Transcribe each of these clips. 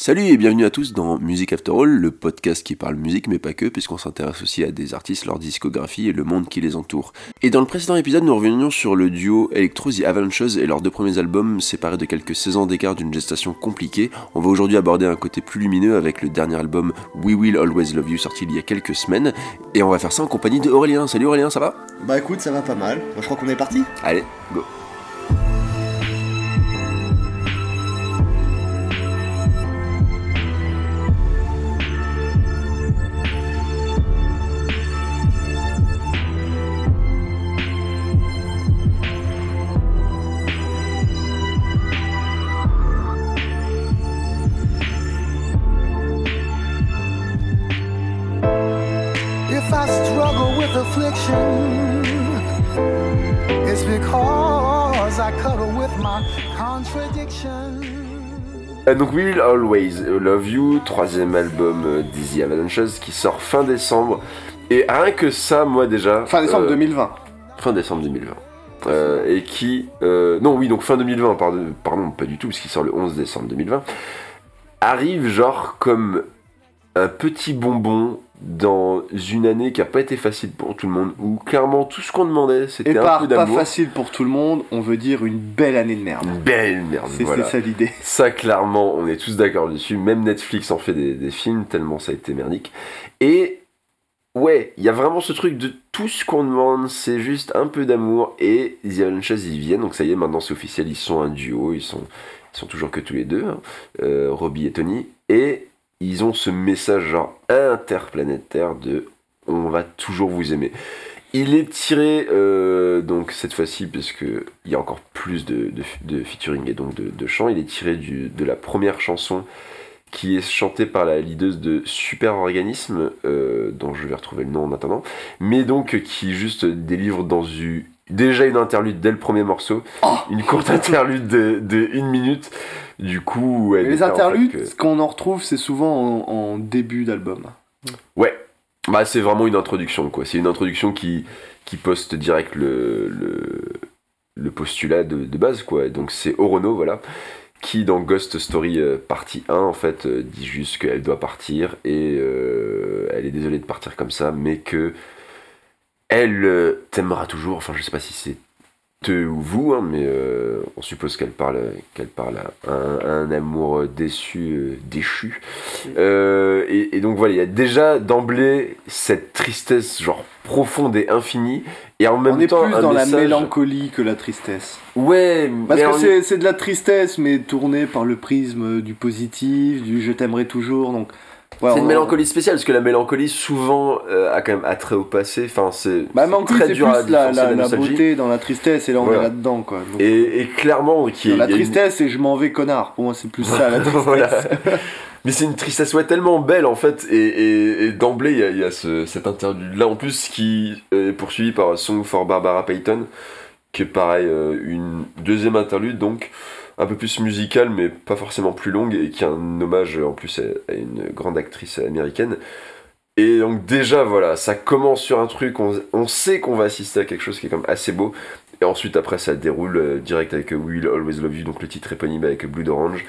Salut et bienvenue à tous dans Music After All, le podcast qui parle musique mais pas que, puisqu'on s'intéresse aussi à des artistes, leur discographie et le monde qui les entoure. Et dans le précédent épisode, nous revenions sur le duo Electro The Avalanches et leurs deux premiers albums séparés de quelques 16 ans d'écart d'une gestation compliquée. On va aujourd'hui aborder un côté plus lumineux avec le dernier album We Will Always Love You sorti il y a quelques semaines. Et on va faire ça en compagnie de Aurélien. Salut Aurélien, ça va? Bah écoute, ça va pas mal. Moi, je crois qu'on est parti. Allez, go donc We Will Always Love You, troisième album euh, d'Easy Avalanches qui sort fin décembre. Et rien que ça, moi déjà... Fin décembre euh, 2020. Fin décembre 2020. Euh, et qui... euh, non, oui, donc fin 2020, pardon, pardon pas du tout, parce qu'il sort le 11 décembre 2020. Arrive genre comme un petit bonbon dans une année qui a pas été facile pour tout le monde, où clairement tout ce qu'on demandait, c'était un peu pas d'amour. facile pour tout le monde, on veut dire une belle année de merde. Une belle merde, C'est voilà. ça l'idée. Ça, clairement, on est tous d'accord dessus. Même Netflix en fait des, des films, tellement ça a été merdique. Et ouais, il y a vraiment ce truc de tout ce qu'on demande, c'est juste un peu d'amour. Et The Avalanches, ils viennent, donc ça y est, maintenant c'est officiel, ils sont un duo, ils sont, ils sont toujours que tous les deux, hein, euh, Robbie et Tony. Et ils ont ce message genre interplanétaire de on va toujours vous aimer. Il est tiré, euh, donc cette fois-ci, parce que il y a encore plus de, de, de featuring et donc de, de chants, il est tiré du, de la première chanson qui est chantée par la leaduse de Super Organisme, euh, dont je vais retrouver le nom en attendant, mais donc qui juste délivre dans une, déjà une interlude dès le premier morceau, Oh une courte interlude de, de une minute, du coup... les était en fait interludes, que- ce qu'on en retrouve, c'est souvent en, en début d'album. Ouais, bah c'est vraiment une introduction quoi. C'est une introduction qui, qui poste direct le, le, le postulat de, de base quoi. Donc c'est Orono voilà qui dans Ghost Story euh, partie 1 en fait euh, dit juste qu'elle doit partir et euh, elle est désolée de partir comme ça mais que elle euh, t'aimera toujours. Enfin je sais pas si c'est te ou vous hein, mais euh, on suppose qu'elle parle qu'elle parle à un, à un amour déçu euh, déchu euh, et, et donc voilà, il y a déjà d'emblée cette tristesse genre profonde et infinie, et en même on est temps plus un dans message- la mélancolie que la tristesse. Ouais, Parce mais que c'est- c'est de la tristesse, mais tournée par le prisme du positif, du je t'aimerai toujours. Donc, ouais, c'est une mélancolie spéciale parce que la mélancolie souvent euh, a quand même attrait au passé. Enfin, c'est Bah, très dur à plus la, différencier la, de la nostalgie. beauté dans la tristesse, et là on Voilà. est là-dedans. quoi. Donc, Et, et clairement, qui la a une- tristesse, c'est je m'en vais connard. Pour moi, c'est plus ça la tristesse. Voilà. Mais c'est une tristesse ouais, tellement belle en fait, et, et- et d'emblée il y a, y a ce, cet interlude là en plus qui est poursuivi par Song for Barbara Payton, qui est pareil, euh, une deuxième interlude donc un peu plus musicale mais pas forcément plus longue et qui est un hommage en plus à, une grande actrice américaine. Et donc déjà voilà, ça commence sur un truc, on, on sait qu'on va assister à quelque chose qui est quand même assez beau. Et ensuite après ça déroule euh, direct avec euh, We Will Always Love You, donc le titre éponyme avec Blue Orange.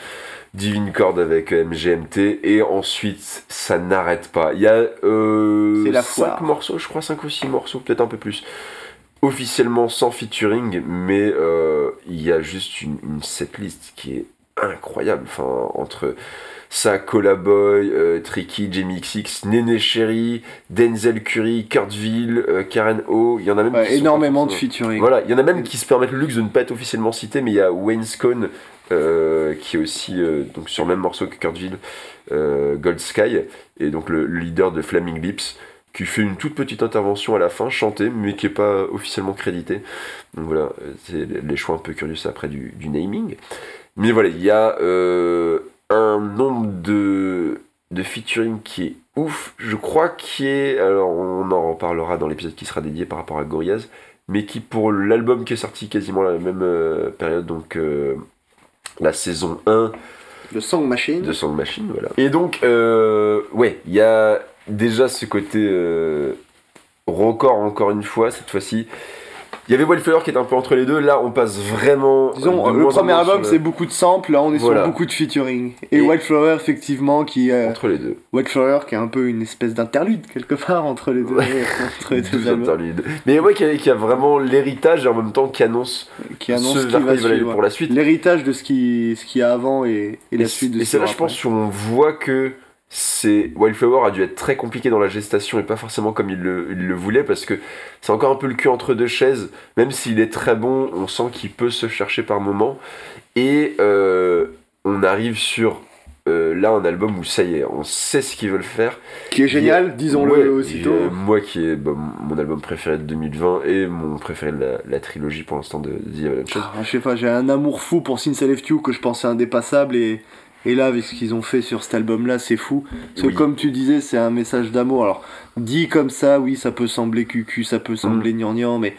Divine Chord avec euh, MGMT et ensuite ça n'arrête pas. Il y a euh, C'est la 5 foire. morceaux, je crois 5 ou 6 morceaux, peut-être un peu plus. Officiellement sans featuring, mais euh, il y a juste une, une setlist qui est incroyable. Enfin, entre ça, Boy, euh, Tricky, Jamie XX, Néné Cherry, Denzel Curry, Kurtville, euh, Karen O. Il y en a même Ouais, qui sont énormément de featuring. voilà, il y en a même qui se permettent le luxe de ne pas être officiellement cités, mais il y a Wayne Scone euh, qui est aussi donc sur le même morceau que Kurtville, Gold Sky, et donc le, le leader de Flaming Lips, qui fait une toute petite intervention à la fin, chantée, mais qui n'est pas officiellement crédité. Donc voilà, c'est les choix un peu curieux après du, du naming. Mais voilà, il y a euh, un nombre de, de featuring qui est ouf. Je crois qui est. Alors, on en reparlera dans l'épisode qui sera dédié par rapport à Gorillaz. Mais qui, pour l'album qui est sorti quasiment à la même euh, période, donc euh, la saison 1 Le Song Machine. de Song Machine, voilà. Et donc, ouais, il y a déjà ce côté euh, record, encore une fois, cette fois-ci. Il y avait Wildflower qui était un peu entre les deux. Là, on passe vraiment. Disons, le premier album, c'est beaucoup de samples, là on est Voilà. sur beaucoup de featuring. Et, Et- Wildflower, effectivement, qui euh, entre les deux. Wildflower, qui est un peu une espèce d'interlude, quelque part, entre les deux, Ouais. entre les deux interludes. Mais ouais, qui a, qui a vraiment l'héritage et en même temps qui annonce qui annonce ce qui va suivre. pour la suite. L'héritage de ce qui ce qu'il y a avant et, et la suite de et ce c'est là, je pense, où on voit que c'est Wildflower a dû être très compliqué dans la gestation et pas forcément comme il le, il le voulait parce que c'est encore un peu le cul entre deux chaises. Même s'il est très bon, on sent qu'il peut se chercher par moment. Et euh, on arrive sur euh, là un album où ça y est, on sait ce qu'ils veulent faire. Qui est génial, disons-le Ouais, aussitôt. euh, moi qui est bah, mon album préféré de 2020 et mon préféré de la, la trilogie pour l'instant de The Avalanche. Ah, je sais pas, j'ai un amour fou pour Since I Left You que je pensais indépassable et, et là avec ce qu'ils ont fait sur cet album là c'est fou. Parce que comme tu disais c'est un message d'amour. Alors dit comme ça oui ça peut sembler cucu, ça peut sembler gnangnan mais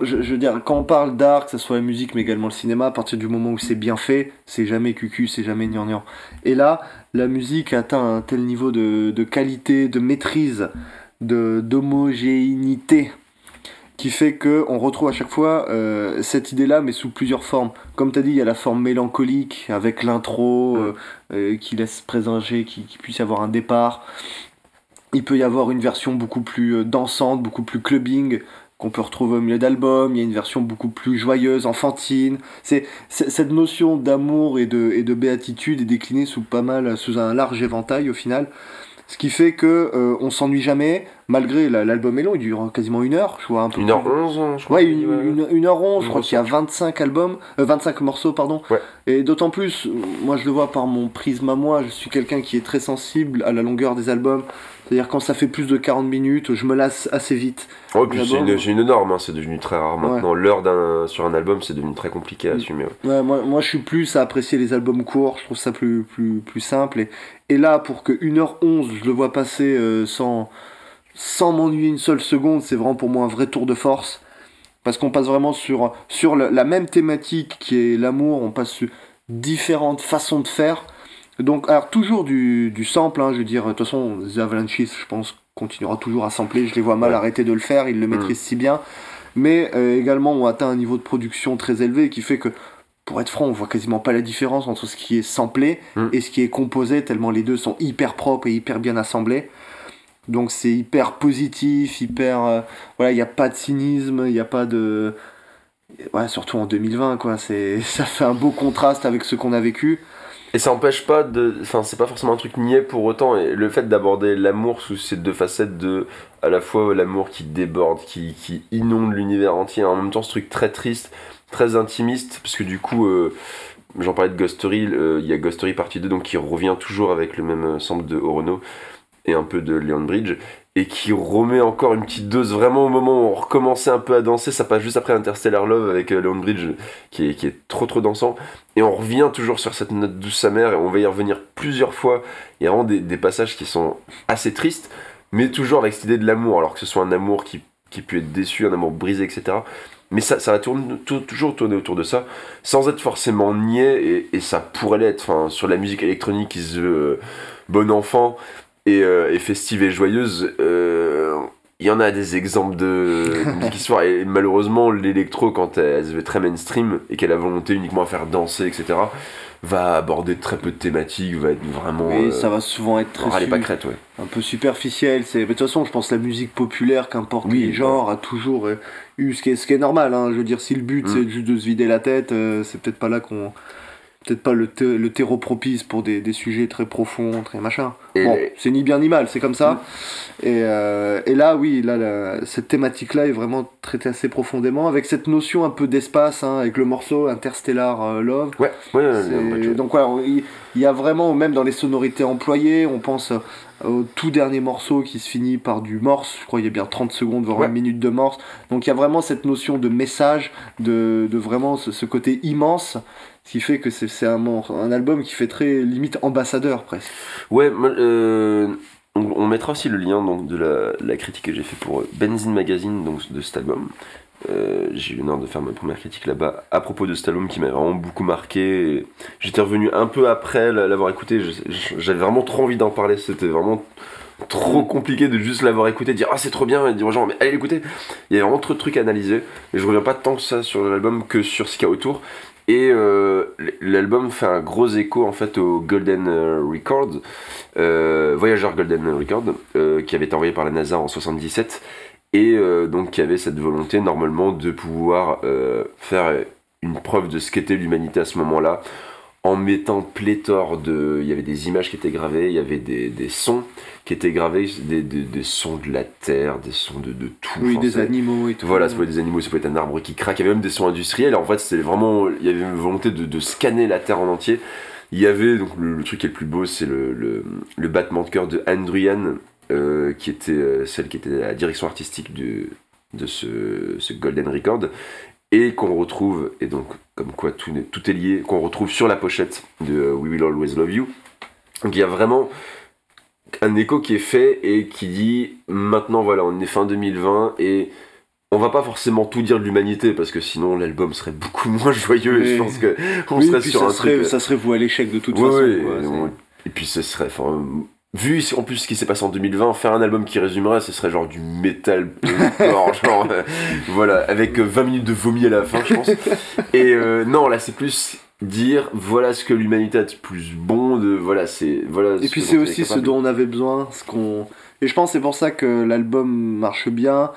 je, je veux dire quand on parle d'art que ce soit la musique mais également le cinéma à partir du moment où c'est bien fait c'est jamais cucu, c'est jamais gnangnan. Et là la musique atteint un tel niveau de, de qualité, de maîtrise, de d'homogénéité qui fait que on retrouve à chaque fois euh, cette idée-là, mais sous plusieurs formes. Comme tu as dit, il y a la forme mélancolique avec l'intro Mm. euh, euh, qui laisse présager qu'il qu'il puisse y avoir un départ. Il peut y avoir une version beaucoup plus dansante, beaucoup plus clubbing qu'on peut retrouver au milieu d'album. Il y a une version beaucoup plus joyeuse, enfantine. C'est c'est- cette notion d'amour et de, et de béatitude est déclinée sous pas mal, sous un large éventail au final. Ce qui fait que euh, on s'ennuie jamais, malgré la- l'album est long, il dure quasiment une heure, je vois un peu. plus. 1h11, je crois. Ouais, une, une, une heure onze, je Une crois qu'il y a 25 albums, euh, 25 morceaux, pardon. Ouais. Et d'autant plus, euh, moi je le vois par mon prisme à moi, je suis quelqu'un qui est très sensible à la longueur des albums. C'est-à-dire quand ça fait plus de 40 minutes, je me lasse assez vite. Ouais, puis c'est une, norme, hein, c'est devenu très rare maintenant. L'heure sur un album, c'est devenu très compliqué à Mm. assumer. ouais. Ouais, moi, moi je suis plus à apprécier les albums courts, je trouve ça plus, plus, plus simple. Et, et là, pour que 1h11, je le vois passer euh, sans, sans m'ennuyer une seule seconde, c'est vraiment pour moi un vrai tour de force. Parce qu'on passe vraiment sur, sur la, la même thématique qui est l'amour, on passe sur différentes façons de faire. Donc, alors toujours du, du sample, hein, je veux dire, de toute façon, The Avalanches, je pense, continuera toujours à sampler, je les vois mal Ouais. arrêter de le faire, ils le Mm. maîtrisent si bien. Mais euh, également, ont atteint un niveau de production très élevé qui fait que pour être franc, on voit quasiment pas la différence entre ce qui est samplé Mm. et ce qui est composé, tellement les deux sont hyper propres et hyper bien assemblés. Donc c'est hyper positif, hyper... euh, voilà, il n'y a pas de cynisme, il n'y a pas de... Ouais, surtout en 2020, quoi. Ça fait un beau contraste avec ce qu'on a vécu. Et ça empêche pas de. Enfin, c'est pas forcément un truc niais pour autant. Et le fait d'aborder l'amour sous ces deux facettes de. À la fois l'amour qui déborde, qui, qui inonde l'univers entier, en même temps ce truc très triste, très intimiste, parce que du coup. euh, J'en parlais de Ghostery, euh, il y a Ghostery partie 2 donc qui revient toujours avec le même sample de Orono et un peu de Leon Bridge et qui remet encore une petite dose vraiment au moment où on recommençait un peu à danser. Ça passe juste après Interstellar Love avec euh, Leon Bridge qui est, qui est trop trop dansant. Et on revient toujours sur cette note douce sa mère et on va y revenir plusieurs fois. Il y a vraiment des, des passages qui sont assez tristes mais toujours avec cette idée de l'amour alors que ce soit un amour qui, qui peut être déçu un amour brisé etc mais ça, ça va tourner, tou- toujours tourner autour de ça sans être forcément niais et, et ça pourrait l'être. Enfin, sur la musique électronique qui se veut euh, bon enfant et, euh, et festive et joyeuse euh, il y en a des exemples de de musique histoire et malheureusement l'électro quand elle, elle se très mainstream et qu'elle a volonté uniquement à faire danser etc va aborder très peu de thématiques va être vraiment Et euh, ça va souvent être très su- pas crête ouais un peu superficiel. C'est... mais De toute façon, je pense que la musique populaire, qu'importe Oui, les genres, a toujours eu ce qui est, ce qui est normal. Hein. Je veux dire, si le but Mm. c'est juste de se vider la tête, euh, c'est peut-être pas là qu'on. Peut-être pas le, le terreau propice pour des, des sujets très profonds, très machin. Bon, c'est ni bien ni mal, c'est comme ça. Et, euh, et là, oui, là, la- cette thématique-là est vraiment traitée assez profondément, avec cette notion un peu d'espace, hein, avec le morceau Interstellar euh, Love. ouais ouais, ouais. Donc voilà, il il y a vraiment, même dans les sonorités employées, on pense au tout dernier morceau qui se finit par du morse, je crois qu'il y a bien 30 secondes, voire Ouais. une minute de morse. Donc il y a vraiment cette notion de message, de, de vraiment ce, ce côté immense, qui fait que c'est c'est un, un album qui fait très limite ambassadeur presque. Ouais, euh, on, on mettra aussi le lien donc, de la, la critique que j'ai fait pour euh, Benzine Magazine donc, de cet album. Euh, j'ai eu l'honneur de faire ma première critique là-bas à propos de cet album qui m'a vraiment beaucoup marqué. J'étais revenu un peu après l'avoir écouté, j'avais vraiment trop envie d'en parler, c'était vraiment trop compliqué de juste l'avoir écouté, dire ah c'est trop bien, et dire aux gens mais allez l'écouter. Il y a vraiment trop de trucs à analyser, et je reviens pas tant que ça sur l'album que sur ce qu'il y a autour. Et euh, l'album fait un gros écho en fait au Golden euh, Record, euh, Voyager Golden Record, euh, qui avait été envoyé par la NASA en 77, et euh, donc qui avait cette volonté normalement de pouvoir euh, faire une preuve de ce qu'était l'humanité à ce moment-là, en mettant pléthore de... Il y avait des images qui étaient gravées, il y avait des, des sons qui étaient gravés, des, des, des sons de la terre, des sons de, de tout. Oui, des animaux et tout. voilà, ça peut être des animaux, ça peut être un arbre qui craque, il y avait même des sons industriels. En fait, c'était vraiment. Il y avait une volonté de, de scanner la Terre en entier. Il y avait, donc le, le truc qui est le plus beau, c'est le, le, le battement de cœur de Andrian, euh, qui était euh, celle qui était à la direction artistique du, de ce, ce Golden Record, et qu'on retrouve, et donc, comme quoi tout, est lié, qu'on retrouve sur la pochette de euh, We Will Always Love You. Donc il y a vraiment un écho qui est fait et qui dit maintenant voilà on est fin 2020 et on va pas forcément tout dire de l'humanité parce que sinon l'album serait beaucoup moins joyeux et je pense que on Oui, serait sur ça un serait, truc ça serait voué à l'échec de toute Ouais, façon. ouais, quoi, et on- et puis ce serait enfin vu en plus ce qui s'est passé en 2020 faire un album qui résumerait ce serait genre du hardcore, genre euh, voilà avec euh, 20 minutes de vomi à la fin je pense et euh, non là c'est plus dire voilà ce que l'humanité a de plus bon de voilà c'est voilà Et ce puis c'est aussi ce dont on avait besoin, ce qu'on. Et je pense c'est pour ça que l'album marche bien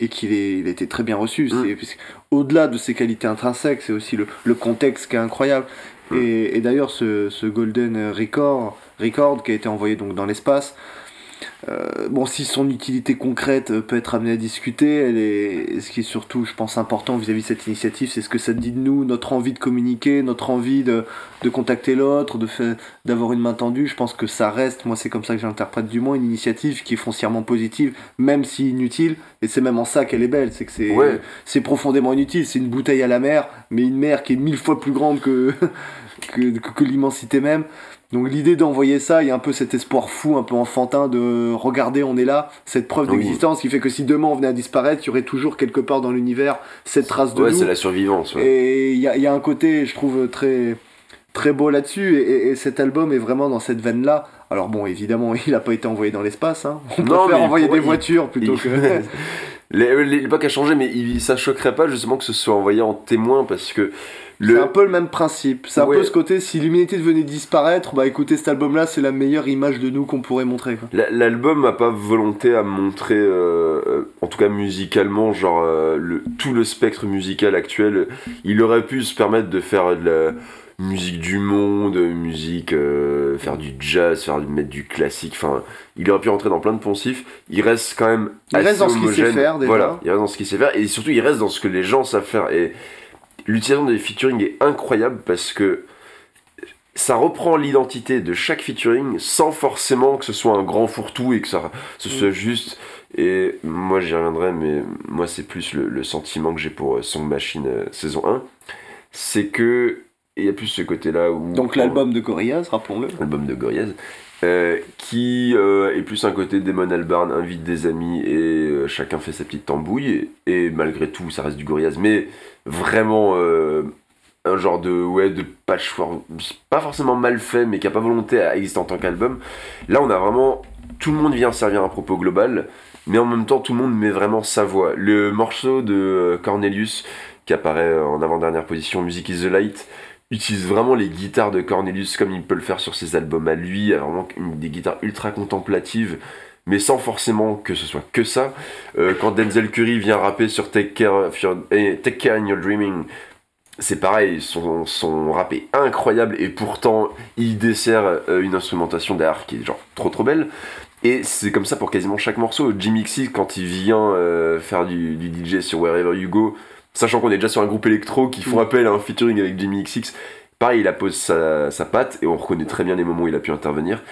et qu'il a été très bien reçu. Mm. Que Au-delà de ses qualités intrinsèques, c'est aussi le, le contexte qui est incroyable. Et, et d'ailleurs, ce, ce Golden Record, Record qui a été envoyé donc dans l'espace, euh, bon, si son utilité concrète euh, peut être amenée à discuter, elle est, ce qui est surtout, je pense, important vis-à-vis de cette initiative, c'est ce que ça dit de nous, notre envie de communiquer, notre envie de, de contacter l'autre, de faire, d'avoir une main tendue. Je pense que ça reste, moi c'est comme ça que j'interprète du moins, une initiative qui est foncièrement positive, même si inutile. Et c'est même en ça qu'elle est belle, c'est que c'est, Ouais. c'est profondément inutile. C'est une bouteille à la mer, mais une mer qui est mille fois plus grande que, que, que, que l'immensité même. Donc l'idée d'envoyer ça, il y a un peu cet espoir fou, un peu enfantin de regarder, on est là, cette preuve Oui. d'existence qui fait que si demain on venait à disparaître, il y aurait toujours quelque part dans l'univers cette trace de ouais nous. c'est la survivance ouais. Et il y a, il y a un côté, je trouve, très, très beau là-dessus. Et, et- et cet album est vraiment dans cette veine-là. Alors bon, évidemment, il n'a pas été envoyé dans l'espace. Hein. On Non, préfère envoyer des il- voitures plutôt Il- que... Les- L'époque a changé, mais il, ça choquerait pas justement que ce soit envoyé en témoin parce que C'est un peu le même principe. C'est un Ouais. peu ce côté, si l'humanité devenait disparaître, bah écoutez, cet album-là, c'est la meilleure image de nous qu'on pourrait montrer. L'album n'a pas volonté à montrer, euh, euh, en tout cas musicalement, genre euh, le, tout le spectre musical actuel. Il aurait pu se permettre de faire de la musique du monde, musique, euh, faire du jazz, faire mettre du classique. Enfin, il aurait pu rentrer dans plein de poncifs. Il reste quand même Il reste dans ce qu'il sait faire, déjà. Voilà, il reste dans ce qu'il sait faire et surtout il reste dans ce que les gens savent faire. Et l'utilisation des featuring est incroyable parce que ça reprend l'identité de chaque featuring sans forcément que ce soit un grand fourre-tout et que ça ce soit juste. Et moi j'y reviendrai, mais moi c'est plus le, le sentiment que j'ai pour euh, Song Machine euh, saison 1. C'est que. Il y a plus ce côté-là où. Donc l'album de Gorillaz, rappelons-le. album de Gorillaz, euh, qui euh, est plus un côté Damon Albarn invite des amis et euh, chacun fait sa petite tambouille et, et malgré tout ça reste du Gorillaz, mais vraiment un genre de ouais de patchwork, pas forcément mal fait mais qui a pas volonté à exister en tant qu'album. Là on a vraiment tout le monde vient servir un propos global, mais en même temps tout le monde met vraiment sa voix. Le morceau de Cornelius qui apparaît en avant-dernière position, Music is the Light, utilise vraiment les guitares de Cornelius comme il peut le faire sur ses albums à lui, vraiment des guitares ultra contemplatives, mais sans forcément que ce soit que ça. Euh, quand Denzel Curry vient rapper sur eh, Take Care in Your Dreaming, c'est pareil, son, son rap est incroyable et pourtant il dessert euh, une instrumentation derrière qui est genre trop trop belle. Et c'est comme ça pour quasiment chaque morceau. Jimmy Xi, quand il vient euh, faire du DJ sur Wherever You Go, sachant qu'on est déjà sur un groupe électro qui font Mm. appel à un featuring avec Jimmy XX, pareil, il appose sa, sa patte et on reconnaît très bien les moments où il a pu intervenir.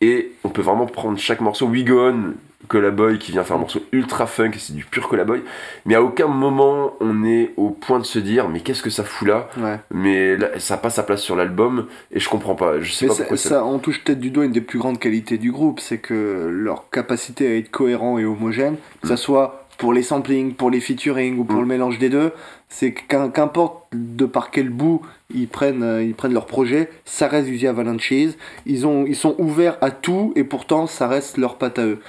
Et on peut vraiment prendre chaque morceau. We Go On, Collaboy, qui vient faire un morceau ultra funk, c'est du pur Collaboy. Mais à aucun moment on est au point de se dire, mais qu'est-ce que ça fout là? Ouais. Mais là, ça n'a pas sa place sur l'album et je comprends pas. Je sais Mais pas ça, pourquoi ça. ça, on touche peut-être du doigt une des plus grandes qualités du groupe, c'est que leur capacité à être cohérent et homogène, que ça soit pour les samplings, pour les featuring ou pour Mm. le mélange des deux, c'est qu'importe de par quel bout ils prennent, euh, ils prennent leur projet, ça reste du Avalanches. Ils, ont, ils sont ouverts à tout et pourtant ça reste leur patte à eux.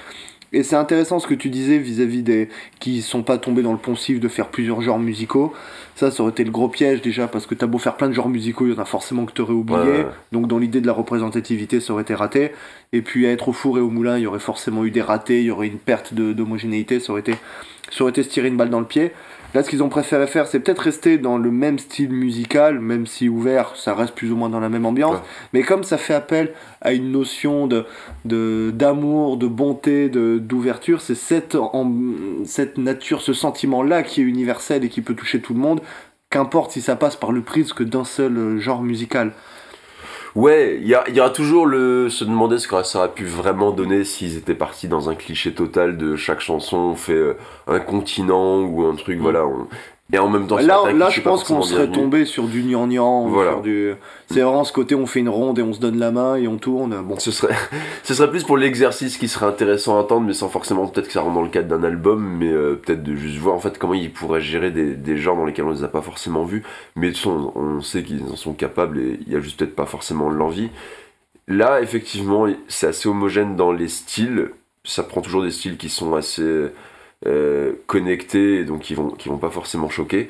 Et c'est intéressant ce que tu disais vis-à-vis des qui sont pas tombés dans le poncif de faire plusieurs genres musicaux. Ça, ça aurait été le gros piège déjà parce que t'as beau faire plein de genres musicaux, il y en a forcément que t'aurais oublié. Ouais. Donc dans l'idée de la représentativité, ça aurait été raté. Et puis à être au four et au moulin, il y aurait forcément eu des ratés, il y aurait une perte d'homogénéité, ça aurait été ça aurait été se tirer une balle dans le pied. Là, ce qu'ils ont préféré faire, c'est peut-être rester dans le même style musical, même si ouvert, ça reste plus ou moins dans la même ambiance. Ouais. Mais comme ça fait appel à une notion de de- d'amour, de, bonté, de d'ouverture, c'est cette, en- cette nature, ce sentiment-là qui est universel et qui peut toucher tout le monde, qu'importe si ça passe par le prisme d'un seul genre musical. Ouais, il y, y aura toujours le se demander ce que ça aurait pu vraiment donner s'ils étaient partis dans un cliché total de chaque chanson on fait euh, un continent ou un truc, voilà. on- Et en même temps, ça Là, là je pense qu'on serait tombé sur du gnangnan. Voilà. du... C'est vraiment ce côté, on fait une ronde et on se donne la main et on tourne. Bon, Ce serait, ce serait plus pour l'exercice qui serait intéressant à entendre, mais sans forcément peut-être que ça rentre dans le cadre d'un album, mais euh, peut-être de juste voir en fait comment ils pourraient gérer des, des genres dans lesquels on les a pas forcément vus, mais de toute façon, on sait qu'ils en sont capables et il y a juste peut-être pas forcément l'envie. Là, effectivement, c'est assez homogène dans les styles. Ça prend toujours des styles qui sont assez euh, connectés, donc qui vont, qui vont pas forcément choquer.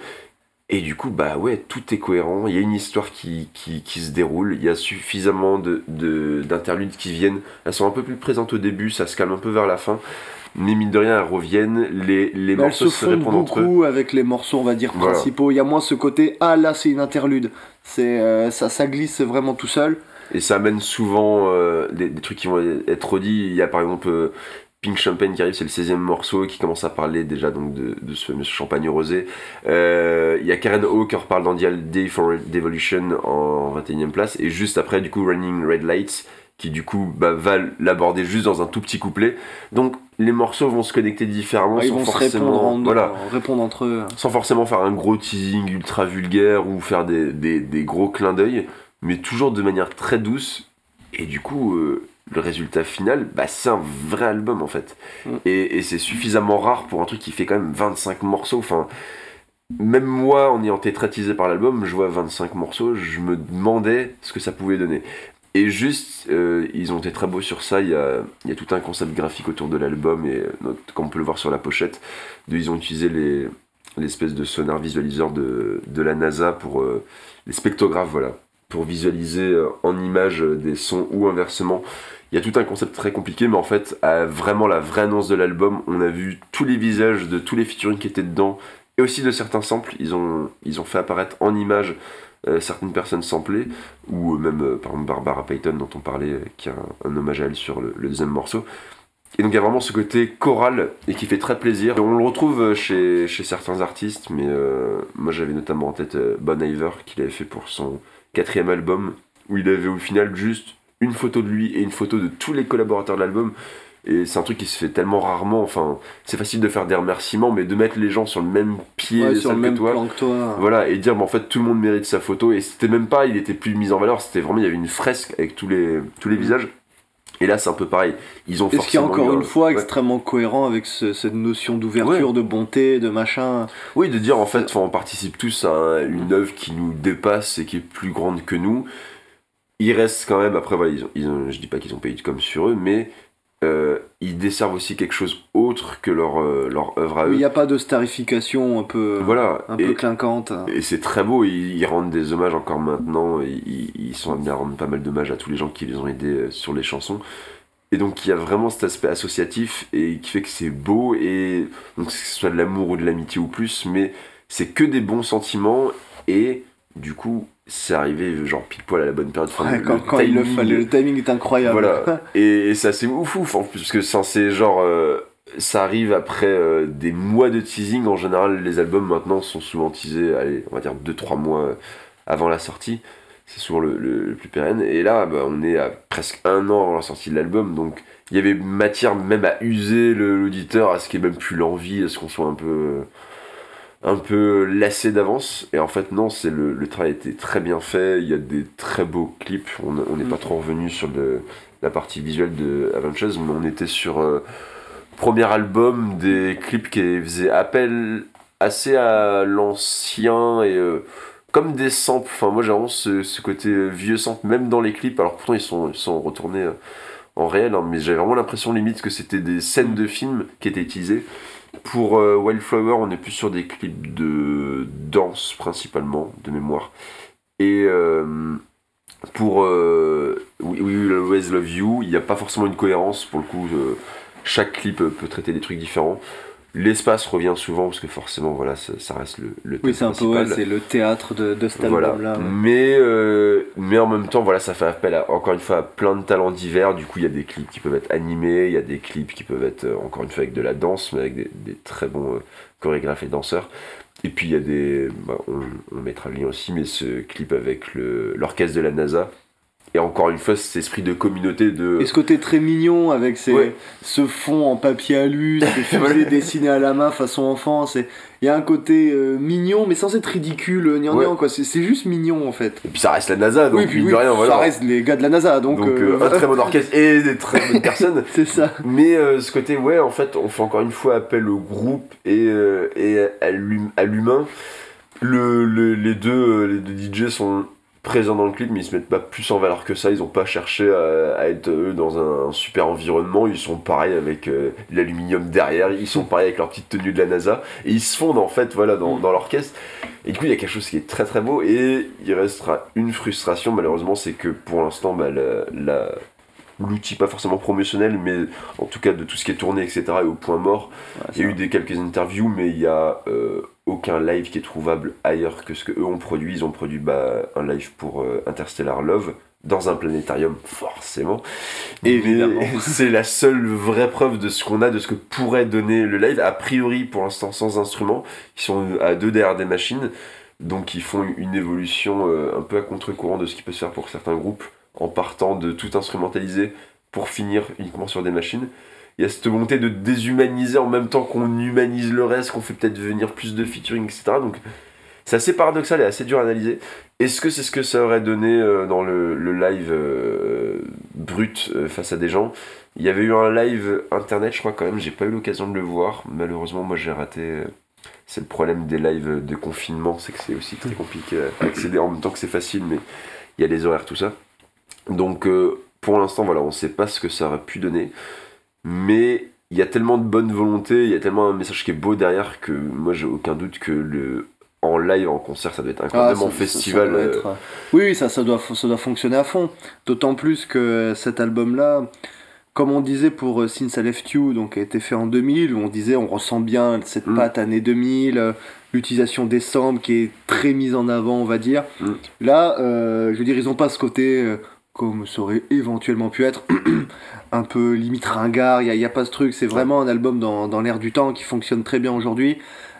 Et du coup, bah ouais, tout est cohérent. Il y a une histoire qui, qui, qui se déroule. Il y a suffisamment de, de- d'interludes qui viennent. Elles sont un peu plus présentes au début, ça se calme un peu vers la fin. Mais mine de rien, elles reviennent. Les, les Bah, morceaux se se répondent entre eux. avec les morceaux, on va dire, Voilà. principaux. Il y a moins ce côté, ah là c'est une interlude. C'est, euh, ça, ça glisse vraiment tout seul. Et ça amène souvent euh, des, des trucs qui vont être redits. Il y a par exemple euh, Pink Champagne qui arrive, c'est le 16 e morceau, qui commence à parler déjà donc de, de ce fameux champagne rosé. Euh, il y a Karen O qui reparle dans Day for Devolution en 21 e place. Et juste après, du coup, Running Red Lights qui du coup bah, va l'aborder juste dans un tout petit couplet. Donc les morceaux vont se connecter différemment Ouais, ils sans vont se forcément répondre, en- voilà, répondre entre eux. sans forcément faire un gros teasing ultra vulgaire ou faire des, des, des gros clins d'œil, mais toujours de manière très douce. Et du coup, euh, le résultat final, bah, c'est un vrai album en fait. Mm. Et, et c'est suffisamment rare pour un truc qui fait quand même 25 morceaux. Enfin, même moi, en ayant été traitisé par l'album, je vois 25 morceaux, je me demandais ce que ça pouvait donner. Et juste, euh, ils ont été très beaux sur ça. Il y a, il y a tout un concept graphique autour de l'album, et euh, notre- comme on peut le voir sur la pochette, de- ils ont utilisé les, l'espèce de sonar visualiseur de, de la NASA pour euh, les spectrographes, voilà, pour visualiser euh, en image euh, des sons ou inversement. Il y a tout un concept très compliqué, mais en fait, à vraiment la vraie annonce de l'album, on a vu tous les visages de tous les featuring qui étaient dedans, et aussi de certains samples. Ils ont, ils ont fait apparaître en image euh, certaines personnes samplées, ou euh, même par exemple Barbara Payton dont on parlait, qui a un, hommage à elle sur le, deuxième morceau. Et donc il y a vraiment ce côté choral et qui fait très plaisir. Et on le retrouve chez, chez certains artistes, mais moi j'avais notamment en tête Bon Iver qu'il avait fait pour son quatrième album, où il avait au final juste une photo de lui et une photo de tous les collaborateurs de l'album. Et c'est un truc qui se fait tellement rarement. Enfin, c'est facile de faire des remerciements, mais de mettre les gens sur le même pied Ouais, sur le même que toi. plan que toi. Voilà, et dire, bah, en fait, tout le monde mérite sa photo. Et c'était même pas, il était plus mis en valeur, c'était vraiment, il y avait une fresque avec tous les, tous les Mm. visages. Et là, c'est un peu pareil. Ils ont Et ce qui est forcément encore une fois ouais. extrêmement cohérent avec ce- cette notion d'ouverture, de bonté, de machin. Oui, de dire, en fait, enfin, on participe tous à un- une œuvre qui nous dépasse et qui est plus grande que nous. Il reste quand même, après, voilà, ils ont, ils ont- je dis pas qu'ils ont payé de com sur eux, mais euh, ils desservent aussi quelque chose autre que leur, euh, leur œuvre à Il eux. n'y a pas de starification un peu, Voilà. un et, peu clinquante. et c'est très beau, ils, ils rendent des hommages encore maintenant, ils, ils sont amenés à rendre pas mal d'hommages à tous les gens qui les ont aidés euh, sur les chansons. Et donc il y a vraiment cet aspect associatif et qui fait que c'est beau, et donc que ce soit de l'amour ou de l'amitié ou plus, mais c'est que des bons sentiments, et du coup c'est arrivé genre pile poil à la bonne période. Enfin, Ouais, quand, le quand il le timing- fallait, le timing est incroyable. voilà. Et, et c'est ouf ouf en plus, parce que c'est- genre. euh, ça arrive après euh, des mois de teasing. En général, les albums maintenant sont souvent teasés, allez, on va dire 2-3 mois avant la sortie. C'est souvent le, le- plus pérenne. Et là, bah, on est à presque un an avant la sortie de l'album. Donc, il y avait matière même à user l'auditeur, à ce qu'il n'y ait même plus l'envie, à ce qu'on soit un peu. Un peu lassé d'avance et en fait non c'est le, le travail a été très bien fait il y a des très beaux clips on on n'est Mm. pas trop revenu sur le, la partie visuelle de Avengers, mais on était sur euh, premier album, des clips qui faisaient appel assez à l'ancien et euh, comme des samples. Enfin, moi j'ai vraiment ce, ce côté euh, vieux sample, même dans les clips. Alors pourtant ils sont, ils sont retournés euh, en réel, hein, mais j'avais vraiment l'impression limite que c'était des scènes de films qui étaient utilisées. Pour euh, Wildflower, on est plus sur des clips de danse principalement, de mémoire. Et euh, pour euh, We Will Always Love You, il n'y a pas forcément une cohérence. Pour le coup, chaque clip peut traiter des trucs différents. L'espace revient souvent parce que forcément, voilà, ça, ça reste le, le Oui, thème c'est un peu ouais, principal. c'est le théâtre de, de cet Voilà. album-là. ouais. Mais, euh, mais en même temps, voilà, ça fait appel à, encore une fois à plein de talents divers. Du coup, il y a des clips qui peuvent être animés, il y a des clips qui peuvent être, euh, encore une fois, avec de la danse, mais avec des, des très bons euh, chorégraphes et danseurs. Et puis, il y a des. bah, on, on mettra le lien aussi, mais ce clip avec l'orchestre de la NASA. Et encore une fois, cet esprit de communauté de. Et ce côté très mignon avec ces, Ouais. ce fond en papier alu, ces fusées dessinées à la main façon enfant. c'est- Il y a un côté euh, mignon, mais sans être ridicule, gnangnan, Ouais. quoi. C'est juste mignon en fait. Et puis, ça reste la NASA, donc oui, puis oui, rien, ça reste les gars de la NASA, donc. Donc, euh, euh, un très bon orchestre et des très bonnes personnes. c'est ça. Mais ce côté, ouais, en fait, on fait encore une fois appel au groupe et, et à l'hum- à l'humain. Le, le- les, deux, les deux DJ sont présents dans le clip, mais ils se mettent pas plus en valeur que ça. Ils ont pas cherché à, à être eux dans un, super environnement. Ils sont pareils avec euh, l'aluminium derrière. Ils sont pareils avec leur petite tenue de la NASA. Et ils se fondent en fait, voilà, dans, dans l'orchestre. Et du coup, il y a quelque chose qui est très très beau. Et il restera une frustration, malheureusement, c'est que pour l'instant, bah, la- la, l'outil pas forcément promotionnel mais en tout cas de tout ce qui est tourné etc est au point mort il y a eu des quelques interviews mais il y a euh, aucun live qui est trouvable ailleurs que ce que eux ont produit ils ont produit bah, un live pour euh, Interstellar Love dans un planétarium forcément Évidemment. Mais c'est la seule vraie preuve de ce qu'on a de ce que pourrait donner le live a priori pour l'instant sans instrument ils sont à deux derrière des machines donc ils font une évolution euh, un peu à contre-courant de ce qui peut se faire pour certains groupes en partant de tout instrumentaliser pour finir uniquement sur des machines. Il y a cette volonté de déshumaniser en même temps qu'on humanise le reste, qu'on fait peut-être venir plus de featuring, etc. Donc c'est assez paradoxal et assez dur à analyser. Est-ce que c'est ce que ça aurait donné euh, dans le, le live euh, brut euh, face à des gens? Il y avait eu un live internet, je crois quand même, j'ai pas eu l'occasion de le voir. Malheureusement, moi j'ai raté. C'est le problème des lives de confinement, c'est que c'est aussi très compliqué à accéder en même temps que c'est facile, mais il y a les horaires, tout ça. Donc pour l'instant, voilà, on sait pas ce que ça aurait pu donner, mais il y a tellement de bonne volonté, il y a tellement un message qui est beau derrière que moi j'ai aucun doute que le en live, en concert, ça doit être incroyable, Ah, en festival. ça doit euh, être, euh, Oui, ça, ça, doit, ça doit fonctionner à fond. D'autant plus que cet album-là, comme on disait pour euh, Since I Left You, donc a été fait en 2000, où on disait on ressent bien cette Mm. patte année 2000, euh, l'utilisation des samples qui est très mise en avant, on va dire. Mm. Là, euh, je veux dire, ils ont pas ce côté, comme ça aurait éventuellement pu être, un peu limite ringard, il n'y a, pas ce truc, c'est vraiment un album dans, dans l'air du temps qui fonctionne très bien aujourd'hui.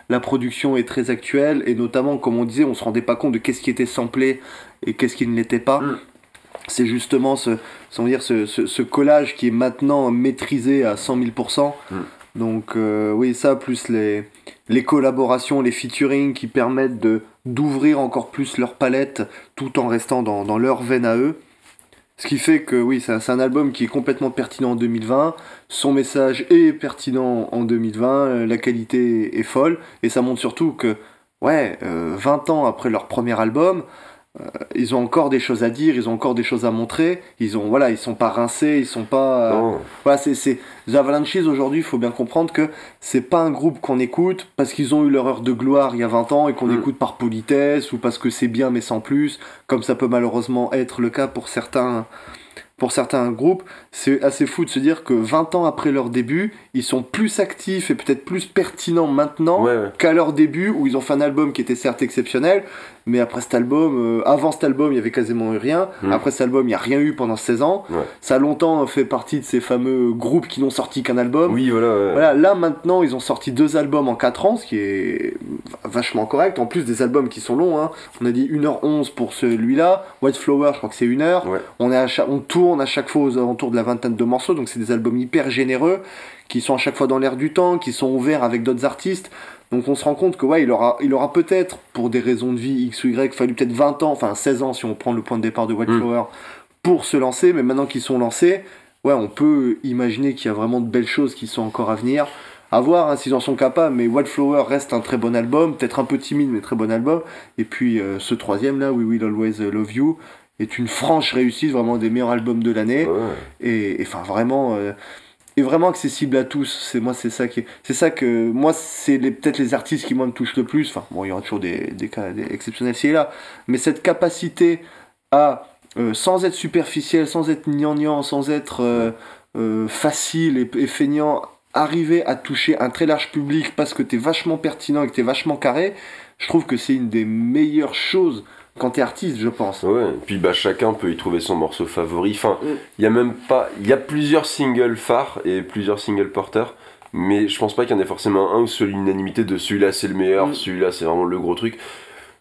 La production est très actuelle et notamment, comme on disait, on se rendait pas compte de qu'est-ce qui était samplé et qu'est-ce qui ne l'était pas. Mm. C'est justement ce, sans dire, ce, ce, ce collage qui est maintenant maîtrisé à 100 000%. Mm. Donc euh, oui, ça, plus les, les collaborations, les featuring qui permettent de d'ouvrir encore plus leur palette tout en restant dans, dans leur veine à eux. Ce qui fait que oui, c'est un, album qui est complètement pertinent en 2020. Son message est pertinent en 2020. euh, La qualité est folle. Et ça montre surtout que, ouais, euh, 20 ans après leur premier album, euh, ils ont encore des choses à dire, ils ont encore des choses à montrer. Ils ont, voilà, ils sont pas rincés, ils sont pas. euh, voilà, c'est, c'est... The Avalanches aujourd'hui, il faut bien comprendre que c'est pas un groupe qu'on écoute parce qu'ils ont eu leur heure de gloire il y a 20 ans et qu'on Mm. écoute par politesse ou parce que c'est bien mais sans plus, comme ça peut malheureusement être le cas pour certains, pour certains groupes. C'est assez fou de se dire que 20 ans après leur début, ils sont plus actifs et peut-être plus pertinents maintenant Ouais, ouais. qu'à leur début où ils ont fait un album qui était certes exceptionnel, mais après cet album, euh, avant cet album, il y avait quasiment eu rien. Mm. Après cet album, il n'y a rien eu pendant 16 ans. Ouais. Ça a longtemps fait partie de ces fameux groupes qui n'ont sorti qu'un album. Oui, voilà. ouais. Voilà, là maintenant, ils ont sorti deux albums en 4 ans, ce qui est vachement correct. En plus des albums qui sont longs, hein. on a dit 1h11 pour celui-là. White Flower, je crois que c'est 1 heure. Ouais. On, est à chaque- on tourne à chaque fois aux alentours de la vingtaine de morceaux, donc c'est des albums hyper généreux, qui sont à chaque fois dans l'air du temps, qui sont ouverts avec d'autres artistes. Donc on se rend compte que ouais, il aura, il aura peut-être, pour des raisons de vie X ou Y, fallu peut-être 20 ans, enfin 16 ans si on prend le point de départ de White Mm. Flower, pour se lancer, mais maintenant qu'ils sont lancés, ouais, on peut imaginer qu'il y a vraiment de belles choses qui sont encore à venir. À voir hein, s'ils en sont capables, mais Wildflower reste un très bon album, peut-être un peu timide, mais très bon album. Et puis euh, ce troisième là, We Will Always Love You, est une franche réussite, vraiment des meilleurs albums de l'année. Ouais. Et, enfin vraiment. euh, est vraiment accessible à tous. C'est moi, c'est ça qui, est- c'est ça que moi, c'est peut-être les artistes qui moi me touchent le plus. Enfin, bon, il y aura toujours des, des cas des exceptionnels ci et là, mais cette capacité à, euh, sans être superficiel, sans être gnangnan, sans être euh, euh, facile et, et feignant, arriver à toucher un très large public parce que t'es vachement pertinent et que t'es vachement carré. Je trouve que c'est une des meilleures choses quand t'es artiste, je pense. Ouais, et puis bah, chacun peut y trouver son morceau favori. Enfin, Mm. il y a même pas. Il y a plusieurs singles phares et plusieurs singles porteurs, mais je pense pas qu'il y en ait forcément un où c'est l'unanimité de celui-là c'est le meilleur, Mm. celui-là c'est vraiment le gros truc.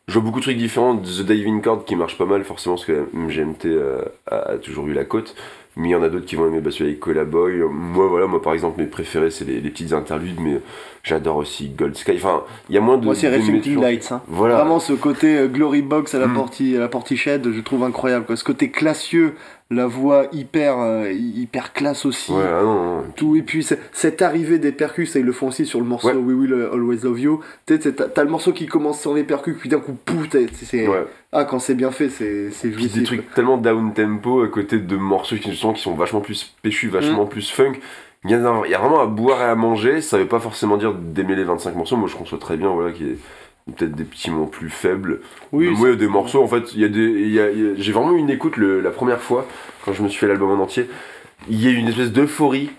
Je vois beaucoup de trucs différents. The Diving Chord qui marche pas mal, forcément, parce que MGMT euh, a, a toujours eu la cote. Mais il y en a d'autres qui vont aimer bah, celui avec Collaboy. Moi, voilà, moi par exemple, mes préférés c'est les, les petites interludes, mais j'adore aussi Gold Sky. Enfin, il y a moins de. Moi, c'est Reflecting Lights. hein. Voilà. Vraiment, ce côté euh, Glory Box à la, Mm. porti, à la portichette, je trouve incroyable. Quoi. Ce côté classieux, la voix hyper, euh, hyper classe aussi. Ouais, ah non, non. Tout, et puis cette arrivée des percus, ils le font aussi sur le morceau Ouais. We Will Always Love You. T'as le morceau qui commence sur les percus, puis d'un coup, pouf, c'est- Ouais. Ah quand c'est bien fait, c'est c'est Puis des jouissif. trucs tellement down tempo à côté de morceaux qui sont, qui sont vachement plus péchus, vachement Mm. plus funk. Il y, a, il y a vraiment à boire et à manger. Ça veut pas forcément dire d'aimer les 25 morceaux. Moi, je conçois très bien voilà, qu'il y ait peut-être des petits moments plus faibles. Oui, Mais moi, il y a des morceaux, en fait, il y a des, j'ai vraiment eu une écoute le- la première fois, quand je me suis fait l'album en entier. Il y a eu une espèce d'euphorie